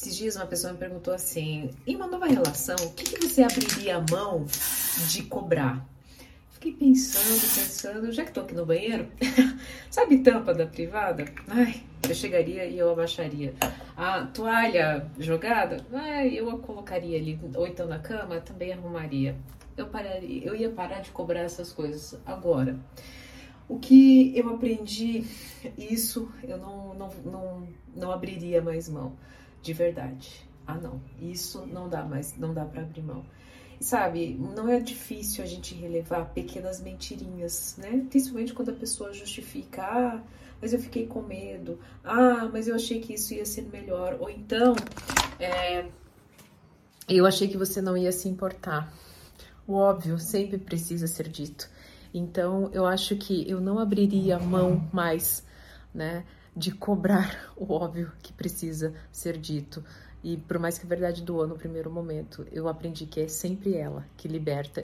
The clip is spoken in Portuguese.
Esses dias uma pessoa me perguntou assim: em uma nova relação, o que, que você abriria a mão de cobrar? Fiquei pensando, pensando, já que tô aqui no banheiro, sabe tampa da privada? Ai, eu chegaria e eu abaixaria. A toalha jogada? Ai, eu a colocaria ali, ou então na cama, também arrumaria. Eu pararia, eu ia parar de cobrar essas coisas agora. O que eu aprendi, isso eu não, não, não, não abriria mais mão, de verdade. Ah, não, isso não dá mais, não dá para abrir mão sabe, não é difícil a gente relevar pequenas mentirinhas, né? Principalmente quando a pessoa justifica, ah, mas eu fiquei com medo, ah, mas eu achei que isso ia ser melhor, ou então, é, eu achei que você não ia se importar. O óbvio sempre precisa ser dito. Então, eu acho que eu não abriria mão mais, né, de cobrar o óbvio que precisa ser dito. E por mais que a verdade doa no primeiro momento, eu aprendi que é sempre ela que liberta